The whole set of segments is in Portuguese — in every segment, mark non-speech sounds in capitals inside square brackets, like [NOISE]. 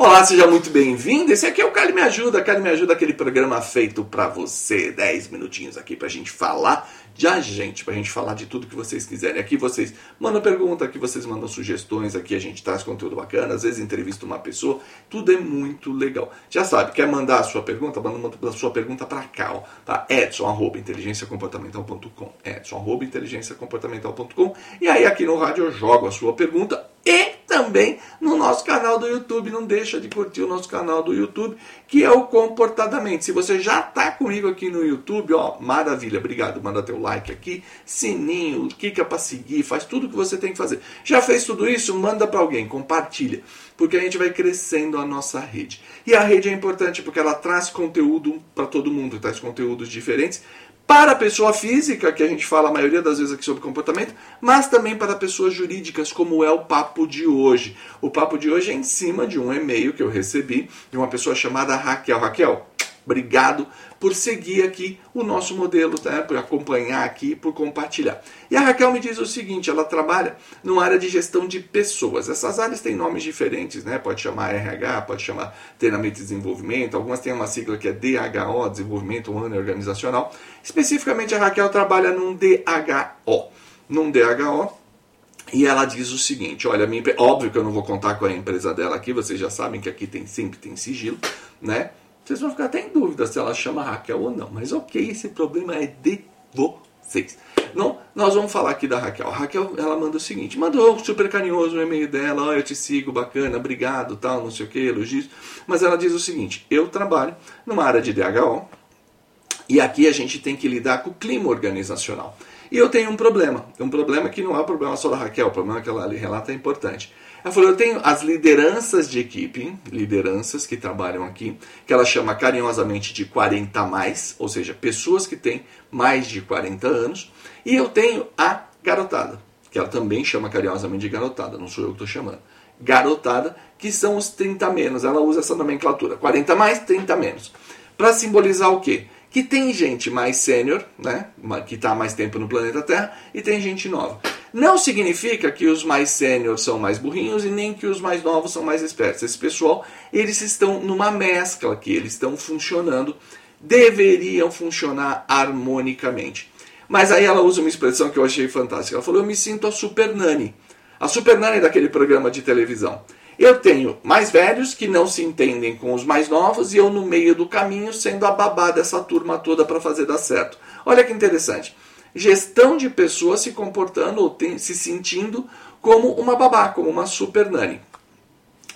Olá, seja muito bem-vindo. Esse aqui é o Cali Me Ajuda. Cali Me Ajuda, aquele programa feito para você. 10 minutinhos aqui pra gente falar de a gente, pra gente falar de tudo que vocês quiserem. Aqui vocês mandam pergunta, aqui vocês mandam sugestões, aqui a gente traz conteúdo bacana, às vezes entrevista uma pessoa. Tudo é muito legal. Já sabe, quer mandar a sua pergunta? Manda a sua pergunta pra cá, ó, tá? Edson, arroba, inteligenciacomportamental.com. Edson, arroba, inteligenciacomportamental.com. E aí aqui no rádio eu jogo a sua pergunta e também no nosso canal do YouTube. Não deixa de curtir o nosso canal do YouTube, que é o Comportadamente. Se você já está comigo aqui no YouTube, ó, maravilha, obrigado. Manda teu like aqui, sininho, clica para seguir, faz tudo o que você tem que fazer. Já fez tudo isso? Manda para alguém, compartilha, porque a gente vai crescendo a nossa rede. E a rede é importante porque ela traz conteúdo para todo mundo, traz conteúdos diferentes para a pessoa física, que a gente fala a maioria das vezes aqui sobre comportamento, mas também para pessoas jurídicas, como é o papo de hoje. O papo de hoje é em cima de um e-mail que eu recebi de uma pessoa chamada Raquel. Raquel, Obrigado por seguir aqui o nosso modelo, tá? por acompanhar aqui, por compartilhar. E a Raquel me diz o seguinte: ela trabalha numa área de gestão de pessoas. Essas áreas têm nomes diferentes, né? Pode chamar RH, pode chamar treinamento e desenvolvimento, algumas têm uma sigla que é DHO, Desenvolvimento Humano e Organizacional. Especificamente, a Raquel trabalha num DHO. Num DHO, e ela diz o seguinte: olha, minha, óbvio que eu não vou contar com a empresa dela aqui, vocês já sabem que aqui tem sempre tem sigilo, né? Vocês vão ficar até em dúvida se ela chama Raquel ou não. Mas ok, esse problema é de vocês. Não, nós vamos falar aqui da Raquel. A Raquel, ela manda o seguinte, mandou super carinhoso o e-mail dela, oh, eu te sigo, bacana, obrigado, tal, não sei o que, elogios. Mas ela diz o seguinte, eu trabalho numa área de DHO e aqui a gente tem que lidar com o clima organizacional. E eu tenho um problema, um problema que não é um problema só da Raquel, o problema que ela relata é importante. Ela falou: eu tenho as lideranças de equipe, lideranças que trabalham aqui, que ela chama carinhosamente de 40 mais, ou seja, pessoas que têm mais de 40 anos, e eu tenho a garotada, que ela também chama carinhosamente de garotada, não sou eu que estou chamando. Garotada, que são os 30 menos, ela usa essa nomenclatura: 40 mais, 30 menos. Para simbolizar o quê? Que tem gente mais sênior, né, que está mais tempo no planeta Terra, e tem gente nova. Não significa que os mais sêniores são mais burrinhos e nem que os mais novos são mais espertos. Esse pessoal, eles estão numa mescla aqui, eles estão funcionando, deveriam funcionar harmonicamente. Mas aí ela usa uma expressão que eu achei fantástica. Ela falou: Eu me sinto a super nani. A super nani daquele programa de televisão. Eu tenho mais velhos que não se entendem com os mais novos e eu no meio do caminho sendo a babá dessa turma toda para fazer dar certo. Olha que interessante gestão de pessoas se comportando ou tem, se sentindo como uma babá, como uma super nani.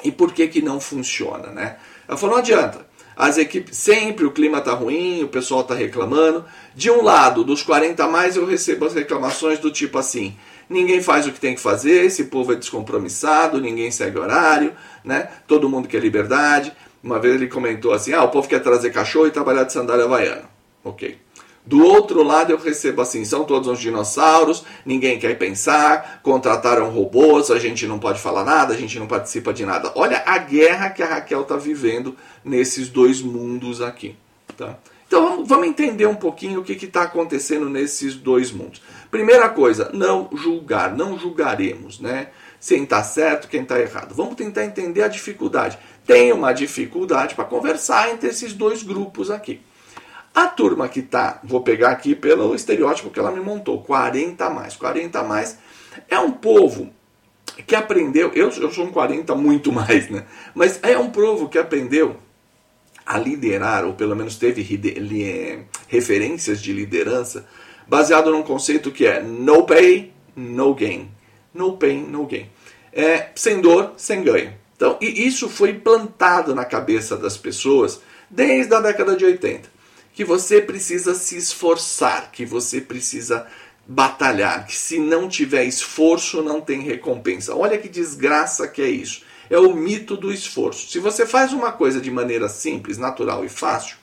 E por que que não funciona, né? Ela falou, não adianta. As equipes, sempre o clima tá ruim, o pessoal tá reclamando. De um lado, dos 40 a mais, eu recebo as reclamações do tipo assim: ninguém faz o que tem que fazer, esse povo é descompromissado, ninguém segue horário, né? Todo mundo quer liberdade. Uma vez ele comentou assim: ah, o povo quer trazer cachorro e trabalhar de sandália havaiana. Ok. Do outro lado eu recebo assim, são todos uns dinossauros, ninguém quer pensar, contrataram robôs, a gente não pode falar nada, a gente não participa de nada. Olha a guerra que a Raquel está vivendo nesses dois mundos aqui. Tá? Então vamos entender um pouquinho o que está acontecendo nesses dois mundos. Primeira coisa, não julgar, não julgaremos, né? Quem está certo, quem está errado. Vamos tentar entender a dificuldade. Tem uma dificuldade para conversar entre esses dois grupos aqui. A turma que tá, vou pegar aqui pelo estereótipo que ela me montou, 40 a mais. 40 a mais é um povo que aprendeu, eu, eu sou um 40 muito [LAUGHS] mais, né? Mas é um povo que aprendeu a liderar, ou pelo menos teve referências de liderança, baseado num conceito que é no pay, no gain. No pain, no gain. É, sem dor, sem ganho. Então, e isso foi plantado na cabeça das pessoas desde a década de 80 que você precisa se esforçar, que você precisa batalhar, que se não tiver esforço não tem recompensa. Olha que desgraça que é isso. É o mito do esforço. Se você faz uma coisa de maneira simples, natural e fácil,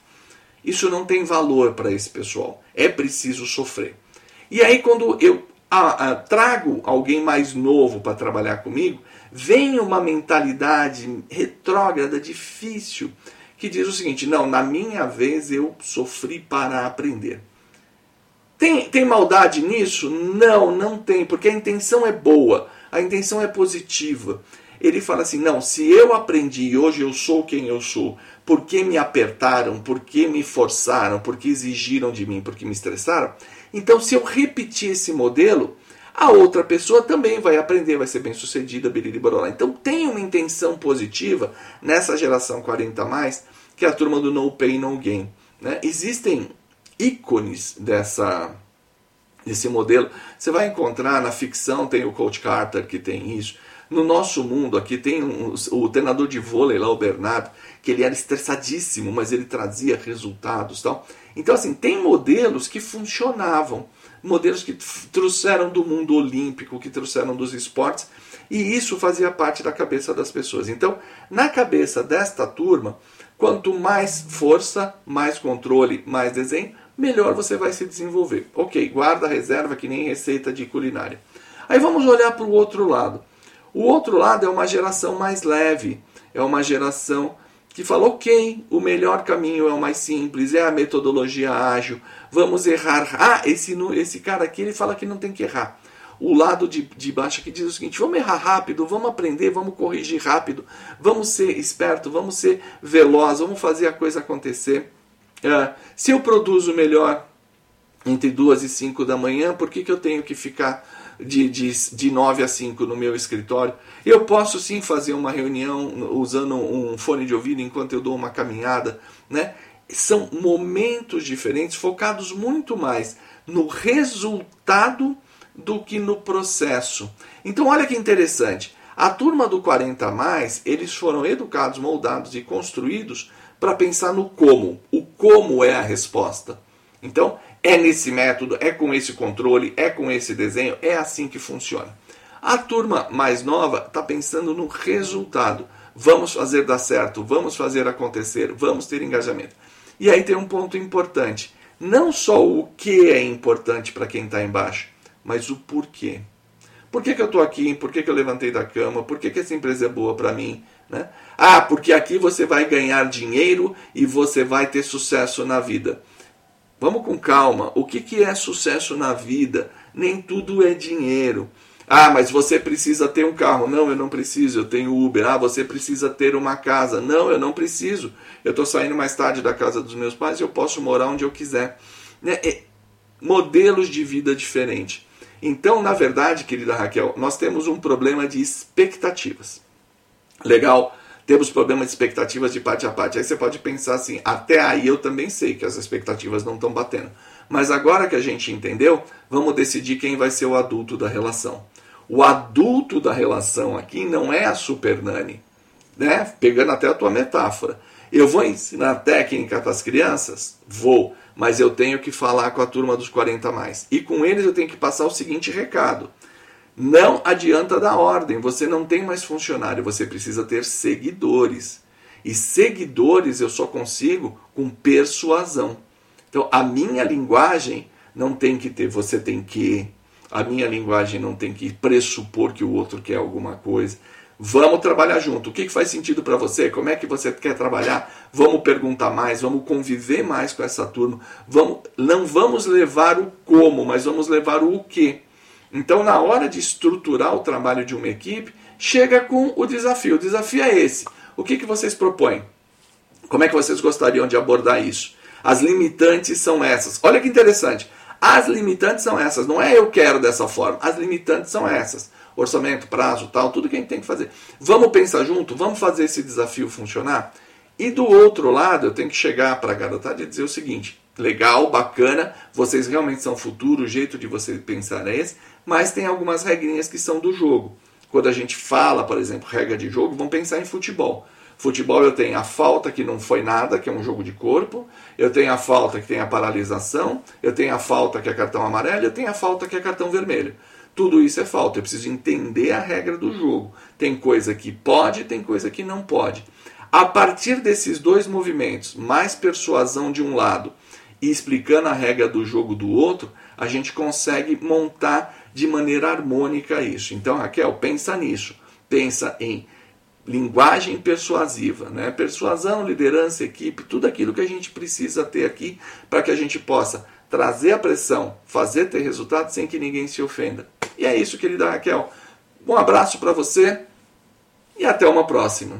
isso não tem valor para esse pessoal. É preciso sofrer. E aí quando eu a, a, trago alguém mais novo para trabalhar comigo, vem uma mentalidade retrógrada, difícil, que diz o seguinte: não, na minha vez eu sofri para aprender. Tem, tem maldade nisso? Não, não tem, porque a intenção é boa, a intenção é positiva. Ele fala assim: não, se eu aprendi e hoje eu sou quem eu sou, porque me apertaram, porque me forçaram, porque exigiram de mim, porque me estressaram, então se eu repetir esse modelo, a outra pessoa também vai aprender, vai ser bem sucedida, biririborolá. Então tem uma intenção positiva nessa geração 40 mais, que é a turma do no pain, no gain. Né? Existem ícones dessa desse modelo. Você vai encontrar na ficção, tem o Coach Carter que tem isso. No nosso mundo aqui tem um, o treinador de vôlei lá, o Bernardo, que ele era estressadíssimo, mas ele trazia resultados tal. Então, assim, tem modelos que funcionavam, modelos que trouxeram do mundo olímpico, que trouxeram dos esportes, e isso fazia parte da cabeça das pessoas. Então, na cabeça desta turma, quanto mais força, mais controle, mais desenho, melhor você vai se desenvolver. Ok, guarda reserva que nem receita de culinária. Aí vamos olhar para o outro lado. O outro lado é uma geração mais leve, é uma geração que fala: ok, o melhor caminho é o mais simples, é a metodologia ágil, vamos errar. Ah, esse, esse cara aqui ele fala que não tem que errar. O lado de, de baixo aqui diz o seguinte: vamos errar rápido, vamos aprender, vamos corrigir rápido, vamos ser esperto, vamos ser veloz, vamos fazer a coisa acontecer. É, se eu produzo melhor entre duas e cinco da manhã, por que, que eu tenho que ficar de, de, de 9 a 5 no meu escritório? Eu posso sim fazer uma reunião usando um fone de ouvido enquanto eu dou uma caminhada. Né? São momentos diferentes, focados muito mais no resultado do que no processo. Então, olha que interessante. A turma do 40 mais, eles foram educados, moldados e construídos para pensar no como. O como é a resposta. Então, é nesse método, é com esse controle, é com esse desenho, é assim que funciona. A turma mais nova está pensando no resultado. Vamos fazer dar certo, vamos fazer acontecer, vamos ter engajamento. E aí tem um ponto importante. Não só o que é importante para quem está embaixo, mas o porquê. Por que, que eu estou aqui? Por que, que eu levantei da cama? Por que, que essa empresa é boa para mim? Né? Ah, porque aqui você vai ganhar dinheiro e você vai ter sucesso na vida. Vamos com calma. O que, que é sucesso na vida? Nem tudo é dinheiro. Ah, mas você precisa ter um carro. Não, eu não preciso, eu tenho Uber. Ah, você precisa ter uma casa. Não, eu não preciso. Eu estou saindo mais tarde da casa dos meus pais e eu posso morar onde eu quiser. Né? É, modelos de vida diferentes. Então, na verdade, querida Raquel, nós temos um problema de expectativas. Legal, temos problemas de expectativas de parte a parte. Aí você pode pensar assim: até aí eu também sei que as expectativas não estão batendo. Mas agora que a gente entendeu, vamos decidir quem vai ser o adulto da relação. O adulto da relação aqui não é a super nani, né? Pegando até a tua metáfora. Eu vou ensinar técnica para as crianças? Vou, mas eu tenho que falar com a turma dos 40 mais. E com eles eu tenho que passar o seguinte recado: não adianta dar ordem, você não tem mais funcionário, você precisa ter seguidores. E seguidores eu só consigo com persuasão. Então, a minha linguagem não tem que ter você tem que, a minha linguagem não tem que pressupor que o outro quer alguma coisa. Vamos trabalhar junto. O que, faz sentido para você? Como é que você quer trabalhar? Vamos perguntar mais, vamos conviver mais com essa turma. Vamos, não vamos levar o como, mas vamos levar o o que. Então, na hora de estruturar o trabalho de uma equipe, chega com o desafio. O desafio é esse. O que, que vocês propõem? Como é que vocês gostariam de abordar isso? As limitantes são essas. Olha que interessante. As limitantes são essas. Não é eu quero dessa forma. As limitantes são essas orçamento, prazo, tal, tudo que a gente tem que fazer. Vamos pensar junto, vamos fazer esse desafio funcionar? E do outro lado, eu tenho que chegar para a garotada e dizer o seguinte: legal, bacana, vocês realmente são futuro, o jeito de você pensar é esse, mas tem algumas regrinhas que são do jogo. Quando a gente fala, por exemplo, regra de jogo, vamos pensar em futebol. Futebol eu tenho a falta que não foi nada, que é um jogo de corpo, eu tenho a falta que tem a paralisação, eu tenho a falta que é cartão amarelo, eu tenho a falta que é cartão vermelho. Tudo isso é falta. Eu preciso entender a regra do jogo. Tem coisa que pode, tem coisa que não pode. A partir desses dois movimentos, mais persuasão de um lado e explicando a regra do jogo do outro, a gente consegue montar de maneira harmônica isso. Então, Raquel, pensa nisso. Pensa em linguagem persuasiva, né? Persuasão, liderança, equipe, tudo aquilo que a gente precisa ter aqui para que a gente possa trazer a pressão, fazer ter resultado sem que ninguém se ofenda. E é isso, querida Raquel. Um abraço para você e até uma próxima.